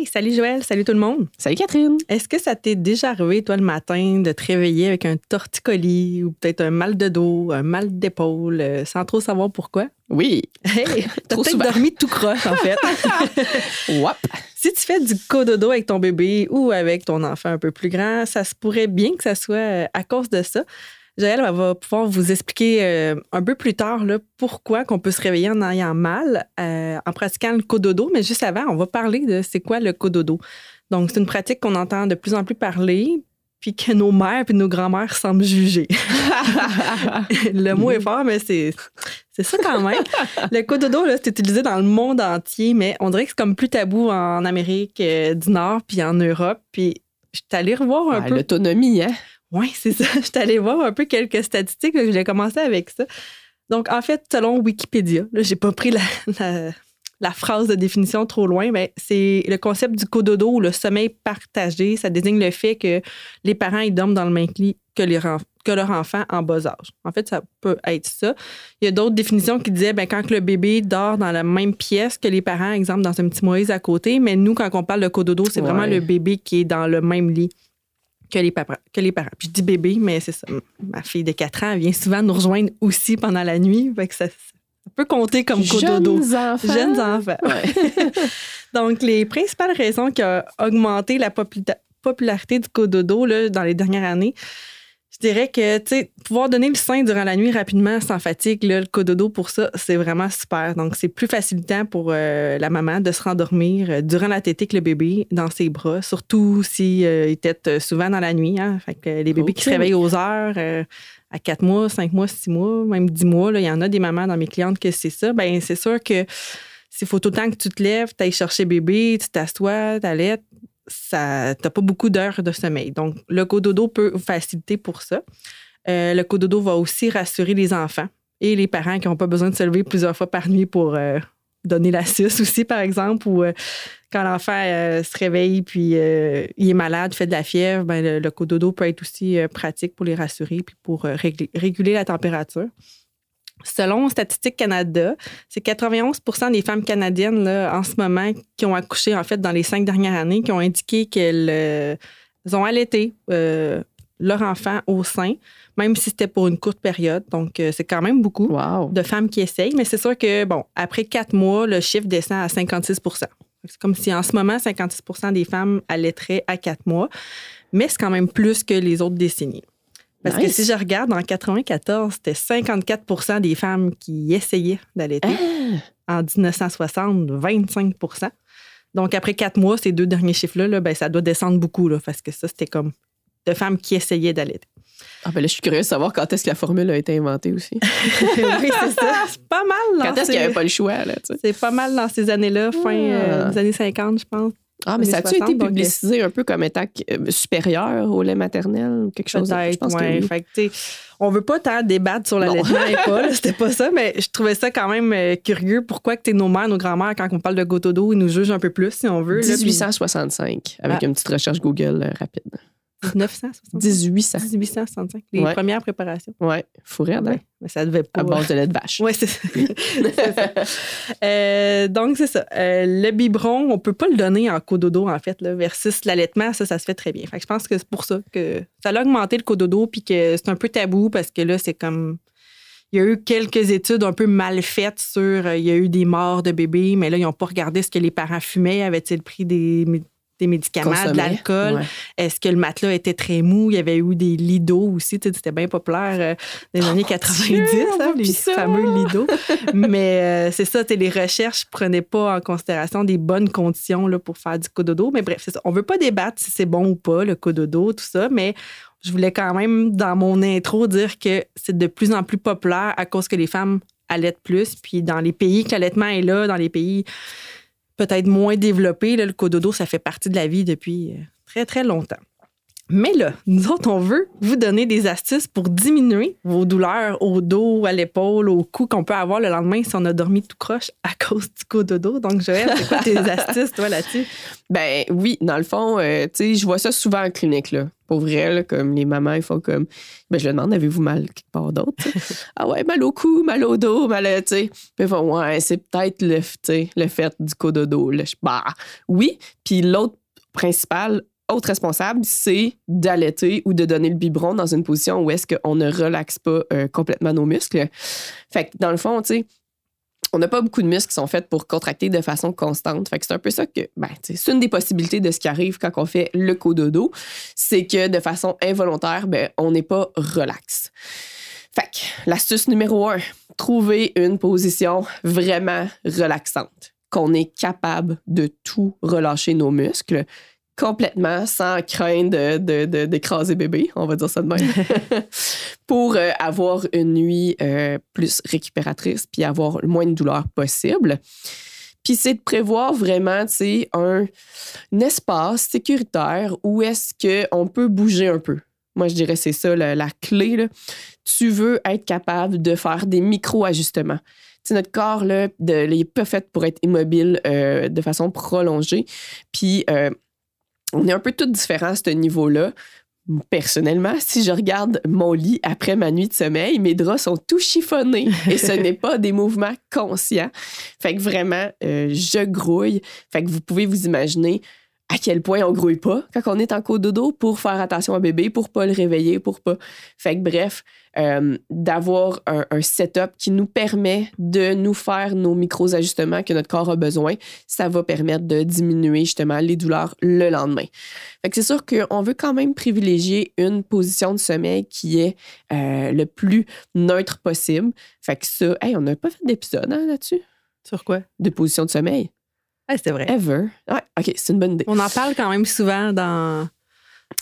Hey, salut Joël, salut tout le monde. Salut Catherine. Est-ce que ça t'est déjà arrivé, toi, le matin, de te réveiller avec un torticolis ou peut-être un mal de dos, un mal d'épaule, euh, sans trop savoir pourquoi? Oui. Hey, t'as peut-être dormi tout croche, en fait. Wap. Si tu fais du cododo avec ton bébé ou avec ton enfant un peu plus grand, ça se pourrait bien que ça soit euh, à cause de ça. Joël va pouvoir vous expliquer euh, un peu plus tard là, pourquoi qu'on peut se réveiller en ayant mal euh, en pratiquant le cododo. Mais juste avant, on va parler de c'est quoi le cododo. Donc, c'est une pratique qu'on entend de plus en plus parler, puis que nos mères et nos grands-mères semblent juger. le mot est fort, mais c'est, c'est ça quand même. le cododo, là, c'est utilisé dans le monde entier, mais on dirait que c'est comme plus tabou en Amérique euh, du Nord puis en Europe. Puis je suis allée revoir un peu. L'autonomie, hein? Oui, c'est ça. Je suis allée voir un peu quelques statistiques. Je vais commencer avec ça. Donc, en fait, selon Wikipédia, là, j'ai pas pris la, la, phrase de définition trop loin, mais c'est le concept du cododo ou le sommeil partagé. Ça désigne le fait que les parents ils dorment dans le même lit que, les, que leur enfant en bas âge. En fait, ça peut être ça. Il y a d'autres définitions qui disaient ben, quand le bébé dort dans la même pièce que les parents, exemple dans un petit Moïse à côté, mais nous, quand on parle de cododo, c'est vraiment le bébé qui est dans le même lit que les, que les parents. Puis je dis bébé, mais c'est ça. Ma fille de 4 ans vient souvent nous rejoindre aussi pendant la nuit. Fait que ça, peut compter comme cododo. Jeunes enfants. Jeunes enfants. Donc, les principales raisons qui ont augmenté la popularité du cododo là, dans les dernières années, je dirais que, tu sais, pouvoir donner le sein durant la nuit rapidement, sans fatigue, le cododo pour ça, c'est vraiment super. Donc, c'est plus facilitant pour euh, la maman de se rendormir euh, durant la tétée que le bébé dans ses bras, surtout s'il si, euh, tète souvent dans la nuit. Hein. Fait que les bébés qui se réveillent aux heures, à 4 mois, 5 mois, 6 mois, même 10 mois, il y en a des mamans dans mes clientes que c'est ça. Ben c'est sûr que s'il faut tout le temps que tu te lèves, tu ailles chercher bébé, tu t'assois, t'allaites, ça n'as pas beaucoup d'heures de sommeil. Donc, le cododo peut faciliter pour ça. Euh, le cododo va aussi rassurer les enfants et les parents qui n'ont pas besoin de se lever plusieurs fois par nuit pour euh, donner la aussi, par exemple, ou euh, quand l'enfant se réveille puis il est malade, fait de la fièvre, ben, le, cododo peut être aussi pratique pour les rassurer puis pour réguler la température. Selon Statistique Canada, c'est 91% des femmes canadiennes là, en ce moment qui ont accouché en fait dans les cinq dernières années qui ont indiqué qu'elles euh, ont allaité euh, leur enfant au sein, même si c'était pour une courte période. Donc, euh, c'est quand même beaucoup de femmes qui essayent. Mais c'est sûr que, bon, après quatre mois, le chiffre descend à 56% C'est comme si en ce moment, 56% des femmes allaiteraient à quatre mois. Mais c'est quand même plus que les autres décennies. Parce que si je regarde, en 94, c'était 54% des femmes qui essayaient d'allaiter. Ah! En 1960, 25% Donc, après quatre mois, ces deux derniers chiffres-là, ben, ça doit descendre beaucoup, là, parce que ça, c'était comme de femmes qui essayaient d'allaiter. Ah ben là, je suis curieuse de savoir quand est-ce que la formule a été inventée aussi. oui, c'est ça. C'est pas mal. Quand est-ce qu'il n'y avait pas le choix? Là, c'est pas mal dans ces années-là, fin euh, ah. des années 50, je pense. Ah, mais ça a-tu été publicisé un peu comme étant euh, supérieur au lait maternel ou quelque chose? Peut-être, oui. Fait on veut pas tant débattre sur l'allaitement et pas, c'était pas ça, mais je trouvais ça quand même euh, curieux. Pourquoi que nos mères, nos grands-mères, quand on parle de gouttes d'eau, ils nous jugent un peu plus, si on veut. 1865, avec ah. une petite recherche Google euh, rapide. 1965. 1800. 1865. Les premières préparations. Oui, fourré, hein? Mais ça devait pas. À base de lait de vache. Oui, c'est ça. Euh, donc, c'est ça. Euh, le biberon, on peut pas le donner en cododo, en fait, là, versus l'allaitement, ça, ça se fait très bien. Fait que je pense que c'est pour ça que ça a augmenté le cododo, puis que c'est un peu tabou parce que là, c'est comme. Il y a eu quelques études un peu mal faites sur. Euh, il y a eu des morts de bébés, mais là, ils n'ont pas regardé ce que les parents fumaient. Avaient-ils pris des des médicaments, de l'alcool. Est-ce que le matelas était très mou? Il y avait eu des lidos aussi. C'était bien populaire euh, dans les années 90, hein, les fameux lidos. Mais euh, c'est ça, les recherches ne prenaient pas en considération des bonnes conditions là, pour faire du cododo. Mais bref, ça. on ne veut pas débattre si c'est bon ou pas, le cododo, tout ça, mais je voulais quand même, dans mon intro, dire que c'est de plus en plus populaire à cause que les femmes allaitent plus. Puis dans les pays que l'allaitement est là, dans les pays peut-être moins développé. le cododo, ça fait partie de la vie depuis euh, très, très longtemps. Mais là, nous autres, on veut vous donner des astuces pour diminuer vos douleurs au dos, à l'épaule, au cou qu'on peut avoir le lendemain si on a dormi tout croche à cause du cododo. Donc, Joël, c'est quoi tes astuces, toi, là-dessus? Ben oui, dans le fond, euh, tu sais, je vois ça souvent en clinique, là. Pour vrai, là, comme les mamans, ils font comme. Ben, je leur demande, avez-vous mal quelque part d'autre? ah ouais, mal au cou, mal au dos, mal, à- tu sais. Puis ils font, ouais, c'est peut-être le, le fait du cododo. Là. Je- Bah, oui. Puis l'autre principal, autre responsable, c'est d'allaiter ou de donner le biberon dans une position où est-ce qu'on ne relaxe pas euh, complètement nos muscles. Fait que dans le fond, tu sais, on n'a pas beaucoup de muscles qui sont faits pour contracter de façon constante. Fait que c'est un peu ça que, ben, c'est une des possibilités de ce qui arrive quand on fait le cododo, c'est que de façon involontaire, ben, on n'est pas relax. Fait que l'astuce numéro un, trouver une position vraiment relaxante, qu'on est capable de tout relâcher nos muscles complètement sans craindre de- de- de- d'écraser bébé, on va dire ça de même, pour euh, avoir une nuit euh, plus récupératrice puis avoir le moins de douleur possible. Puis c'est de prévoir vraiment, tu sais, un, un espace sécuritaire où est-ce qu'on peut bouger un peu. Moi, je dirais c'est ça la, la clé. là. Tu veux être capable de faire des micro-ajustements. Tu sais, notre corps, là, de, il n'est pas fait pour être immobile euh, de façon prolongée. Puis euh, on est un peu tous différents à ce niveau-là. Personnellement, si je regarde mon lit après ma nuit de sommeil, mes draps sont tout chiffonnés et ce n'est pas des mouvements conscients. Fait que vraiment, euh, je grouille. Fait que vous pouvez vous imaginer à quel point on grouille pas quand on est en cododo pour faire attention à bébé, pour pas le réveiller, pour pas. Fait que bref, euh, d'avoir un, un setup qui nous permet de nous faire nos micros-ajustements que notre corps a besoin, ça va permettre de diminuer justement les douleurs le lendemain. Fait que c'est sûr qu'on veut quand même privilégier une position de sommeil qui est euh, le plus neutre possible. Fait que ça, hey, on n'a pas fait d'épisode hein, là-dessus, Sur quoi? de position de sommeil. Ah, c'est vrai. Ever. Ouais, OK, c'est une bonne idée. On en parle quand même souvent dans.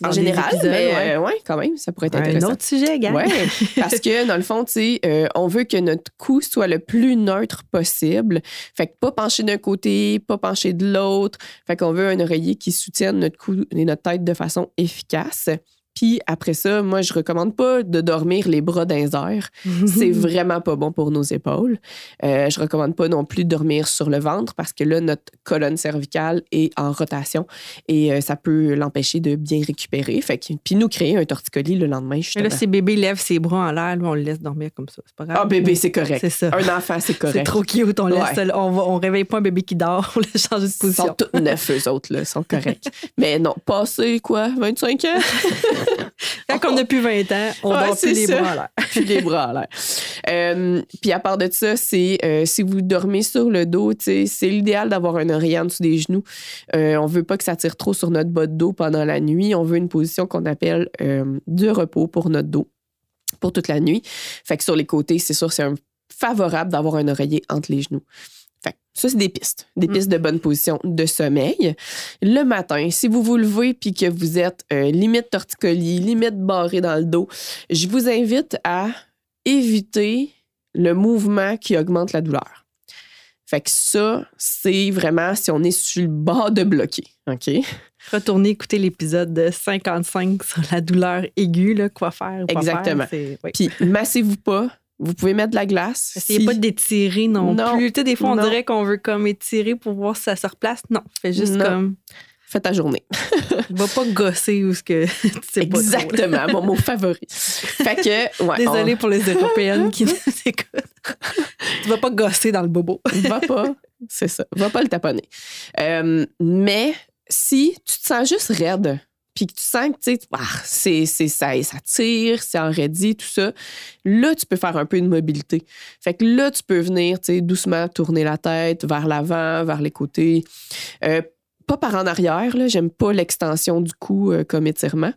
dans En général, épisodes, mais ouais. euh, ouais, quand même, ça pourrait être Un intéressant. autre sujet, gars. Ouais, parce que dans le fond, tu sais, euh, on veut que notre cou soit le plus neutre possible. Fait que pas pencher d'un côté, pas pencher de l'autre. Fait qu'on veut un oreiller qui soutienne notre cou et notre tête de façon efficace. Puis après ça, moi, je recommande pas de dormir les bras les airs. C'est vraiment pas bon pour nos épaules. Euh, je recommande pas non plus de dormir sur le ventre parce que là, notre colonne cervicale est en rotation et euh, ça peut l'empêcher de bien récupérer. Fait que, puis nous créer un torticolis le lendemain, Mais là, si bébé lève ses bras en l'air, on le laisse dormir comme ça. C'est pas grave. Ah, bébé, c'est correct. C'est ça. Un enfant, c'est correct. C'est trop cute. On, laisse, Ouais. on, va, on réveille pas un bébé qui dort. On laisse changer de Ils position. sont tous neuf, eux autres, là, sont corrects. Mais non, passé, quoi, 25 ans? Quand on a plus 20 ans, on Ouais, dort plus les bras l'air. Puis les bras l'air. Euh, puis à part de ça, c'est euh, si vous dormez sur le dos, c'est l'idéal d'avoir un oreiller en dessous des genoux. Euh, on veut pas que ça tire trop sur notre bas de dos pendant la nuit. On veut une position qu'on appelle euh, de repos pour notre dos pour toute la nuit. Fait que sur les côtés, c'est sûr, c'est favorable d'avoir un oreiller entre les genoux. Fait ça, c'est des pistes. Des Mm. pistes de bonne position de sommeil. Le matin, si vous vous levez puis que vous êtes euh, limite torticolis, limite barré dans le dos, je vous invite à éviter le mouvement qui augmente la douleur. Fait que ça, c'est vraiment si on est sur le bord de bloquer. OK? Retournez écouter l'épisode de 55 sur la douleur aiguë, là, quoi faire Exactement. Puis, massez-vous pas. Vous pouvez mettre de la glace. Essayez Si- pas d'étirer non, Non. plus. Tu sais, des fois, on Non. dirait qu'on veut comme étirer pour voir si ça se replace. Non, fais juste Non. comme. Faites ta journée. Va pas gosser ou ce que tu sais pas trop, là. Exactement, mon mot favori. Fait que, ouais. Désolée pour les Européennes qui nous écoutent. tu vas pas gosser dans le bobo. va pas, c'est ça, va pas le taponner. Euh, mais si tu te sens juste raide, puis que tu sens que, ah, c'est, c'est ça, ça tire, c'est enraidi, tout ça, là, tu peux faire un peu de mobilité. Fait que là, tu peux venir, doucement tourner la tête vers l'avant, vers les côtés. Euh, pas par en arrière, là. J'aime pas l'extension du cou euh, comme étirement.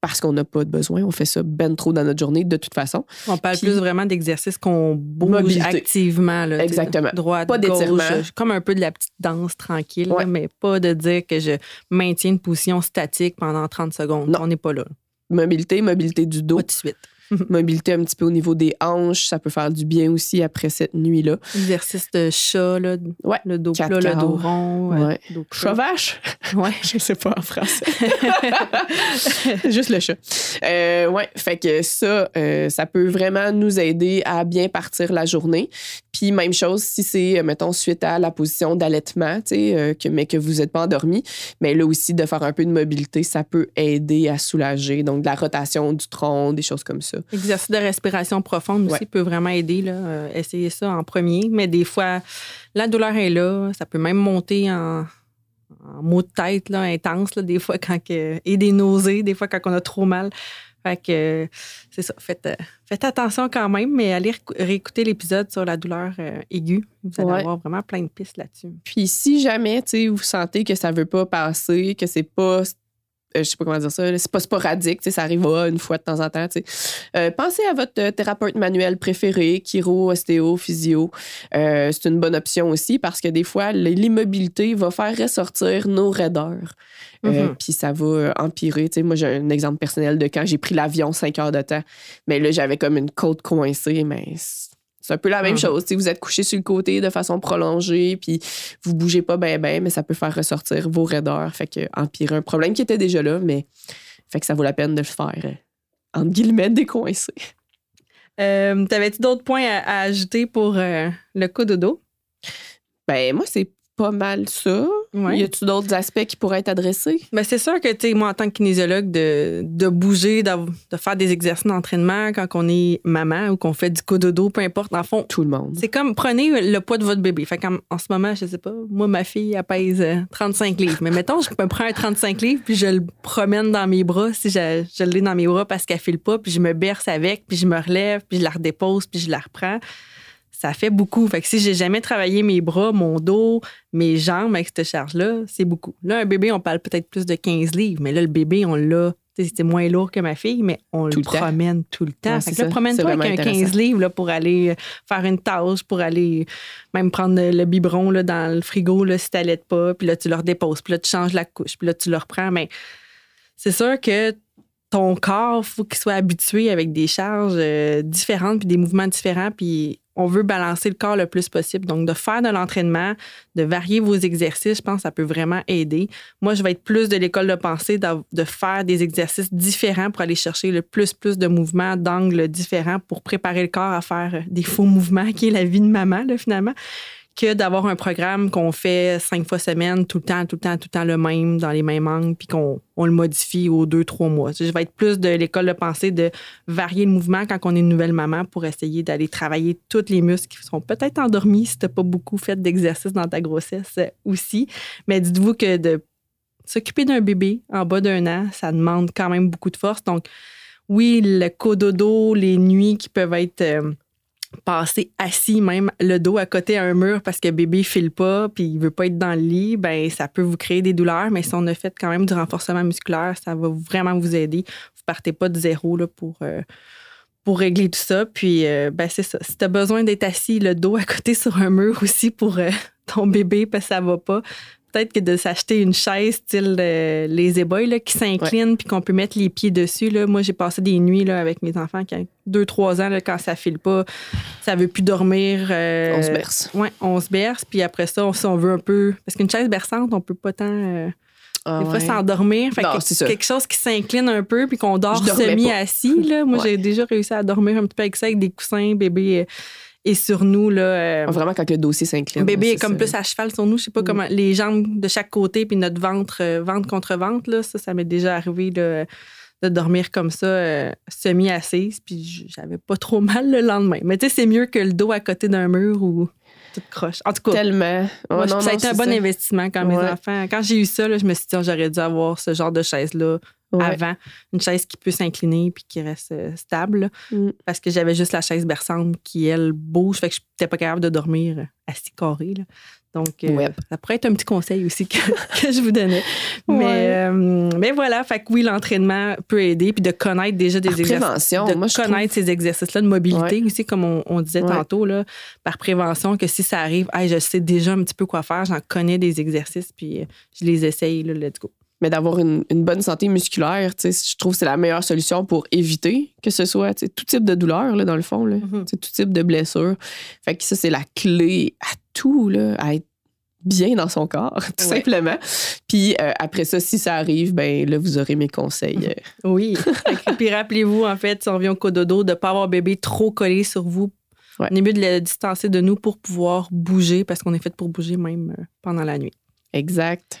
Parce qu'on n'a pas de besoin. On fait ça ben trop dans notre journée, de toute façon. On parle Puis- plus vraiment d'exercices qu'on bouge Mobilité. activement. Là, Exactement. Droite, Pas d'étirement. Comme un peu de la petite danse tranquille, là, mais pas de dire que je maintiens une position statique pendant 30 secondes. Non. On n'est pas là. Mobilité, mobilité du dos. Pas tout de suite. Mobilité un petit peu au niveau des hanches, ça peut faire du bien aussi après cette nuit-là. Exercice de chat, là, Ouais, le dos plat, le dos rond. euh, Ouais. dos plat. Chauvache? Ouais. Je sais pas en français. Juste le chat. Euh, ouais, fait que ça, euh, ça peut vraiment nous aider à bien partir la journée. Puis même chose si c'est, mettons, suite à la position d'allaitement, euh, que, mais que vous n'êtes pas endormi, mais là aussi de faire un peu de mobilité, ça peut aider à soulager. Donc de la rotation du tronc, des choses comme ça. Exercice de respiration profonde aussi Ouais. peut vraiment aider. Là. Euh, essayez ça en premier. Mais des fois, la douleur est là. Ça peut même monter en, en maux de tête là, intense, là, des fois, quand que, et des nausées, des fois, quand on a trop mal. Fait que c'est ça. Faites, euh, faites attention quand même, mais allez réécouter l'épisode sur la douleur euh, aiguë. Vous allez Ouais. avoir vraiment plein de pistes là-dessus. Puis si jamais, vous sentez que ça veut pas passer, que c'est pas je sais pas comment dire ça, c'est pas sporadique, ça arrive une fois de temps en temps. Euh, pensez à votre euh, thérapeute manuel préféré, chiro, ostéo, physio. Euh, c'est une bonne option aussi parce que des fois, l'immobilité va faire ressortir nos raideurs. Euh, Mhm. Puis ça va euh, empirer. Tu sais, moi, j'ai un exemple personnel de quand j'ai pris l'avion cinq heures de temps. Mais là, j'avais comme une côte coincée, mais c'est un peu la même Mhm. chose. Tu sais, vous êtes couché sur le côté de façon prolongée, puis vous bougez pas bien, bien, mais ça peut faire ressortir vos raideurs. Fait que empirer un problème qui était déjà là, mais fait que ça vaut la peine de le faire, euh, entre guillemets, décoincer. Euh, T'avais-tu d'autres points à, à ajouter pour euh, le coup de dos? Ben, moi, c'est pas mal ça. Ouais. Y a-tu d'autres aspects qui pourraient être adressés? Ben, c'est sûr que, tu moi, en tant que kinésiologue, de, de bouger, de, faire des exercices d'entraînement quand on est maman ou qu'on fait du cododo, peu importe, le fond, Tout le monde. c'est comme prenez le poids de votre bébé. Fait qu'en en ce moment, je sais pas, moi, ma fille, elle pèse euh, 35 livres. Mais mettons, je me prends un 35 livres, puis je le promène dans mes bras, si je, je l'ai dans mes bras parce qu'elle file pas, puis je me berce avec, puis je me relève, puis je la redépose, puis je la reprends. Ça fait beaucoup. Fait que si j'ai jamais travaillé mes bras, mon dos, mes jambes avec cette charge-là, c'est beaucoup. Là, un bébé, on parle peut-être plus de 15 livres, mais là, le bébé, on l'a. tu sais, C'est moins lourd que ma fille, mais on Tout le promène tout le temps. Ouais, fait que là, promène-toi avec un 15 intéressant. livres là, pour aller euh, faire une tâche, pour aller même prendre le, biberon là, dans le frigo là, si t'allaites pas, puis là, tu le redéposes, puis là, tu changes la couche, puis là, tu le reprends. Mais c'est sûr que ton corps, faut qu'il soit habitué avec des charges euh, différentes, puis des mouvements différents, puis on veut balancer le corps le plus possible. Donc, de faire de l'entraînement, de varier vos exercices, je pense que ça peut vraiment aider. Moi, je vais être plus de l'école de pensée de faire des exercices différents pour aller chercher le plus, plus de mouvements, d'angles différents pour préparer le corps à faire euh, des faux mouvements, qui est la vie de maman, finalement, que d'avoir un programme qu'on fait cinq fois semaine, tout le temps, tout le temps, tout le temps le même, dans les mêmes angles, puis qu'on on le modifie aux deux, trois mois. Je vais être plus de l'école de pensée de varier le mouvement quand on est une nouvelle maman pour essayer d'aller travailler tous les muscles qui sont peut-être endormis si tu n'as pas beaucoup fait d'exercice dans ta grossesse euh, aussi. Mais dites-vous que de s'occuper d'un bébé en bas d'un an, ça demande quand même beaucoup de force. Donc, oui, le cododo, les nuits qui peuvent être euh, passées assis, même le dos à côté à un mur parce que bébé file pas puis il veut pas être dans le lit, ben ça peut vous créer des douleurs. Mais si on a fait quand même du renforcement musculaire, ça va vraiment vous aider. Vous partez pas de zéro là, pour. euh, pour régler tout ça. Puis, euh, ben, c'est ça. Si tu as besoin d'être assis le dos à côté sur un mur aussi pour euh, ton bébé parce que ça va pas, peut-être que de s'acheter une chaise style euh, les éboys qui s'incline puis qu'on peut mettre les pieds dessus. Là. Moi, j'ai passé des nuits là, avec mes enfants qui ont 2-3 ans, là, quand ça file pas, ça veut plus dormir. euh, On se berce. Ouais, on se berce. Puis après ça, on, si on veut un peu. Parce qu'une chaise berçante, on peut pas tant. euh, Ah des fois, ouais. s'endormir. Non, que quelque chose qui s'incline un peu puis qu'on dort semi-assis. Là. Moi, Ouais. j'ai déjà réussi à dormir un petit peu avec ça, avec des coussins, bébé est sur nous. Là, euh, Ah, Vraiment, quand le dossier s'incline. bébé est comme ça. plus à cheval sur nous. Je sais pas Mm. comment. Les jambes de chaque côté puis notre ventre, euh, ventre contre ventre, là, ça, ça m'est déjà arrivé là, de dormir comme ça, euh, semi-assise. Puis j'avais pas trop mal le lendemain. Mais tu sais, c'est mieux que le dos à côté d'un mur ou toute croche. En tout cas, Tellement. Oh, moi, je- non, ça a non, été un bon ça. investissement quand mes Ouais. enfants. Quand j'ai eu ça, là, je me suis dit, oh, j'aurais dû avoir ce genre de chaise-là Ouais. avant. Une chaise qui peut s'incliner puis qui reste euh, stable. Mm. Parce que j'avais juste la chaise berçante qui, elle, bouge. Fait que je n'étais pas capable de dormir assis carré. là. Donc, euh, ça pourrait être un petit conseil aussi que, que je vous donnais. Ouais. Mais, euh, mais voilà, fait que oui, l'entraînement peut aider. Puis de connaître déjà des Par exercices prévention, de moi, connaître ces exercices-là de mobilité Ouais. aussi, comme on, on disait tantôt, là, par prévention, que si ça arrive, hey, je sais déjà un petit peu quoi faire, j'en connais des exercices, puis je les essaye, là, let's go. Mais d'avoir une, une bonne santé musculaire, tu sais, je trouve que c'est la meilleure solution pour éviter que ce soit tu sais, tout type de douleur, là, dans le fond, là, Mhm. Sais, tout type de blessure. Fait que ça, c'est la clé à tout, là, à être bien dans son corps, tout Ouais. simplement. Puis euh, après ça, si ça arrive, ben là, vous aurez mes conseils. euh, Oui. Puis rappelez-vous, en fait, si on revient au cododo, de ne pas avoir bébé trop collé sur vous. Ouais. On est mieux de le distancer de nous pour pouvoir bouger, parce qu'on est fait pour bouger même euh, pendant la nuit. Exact.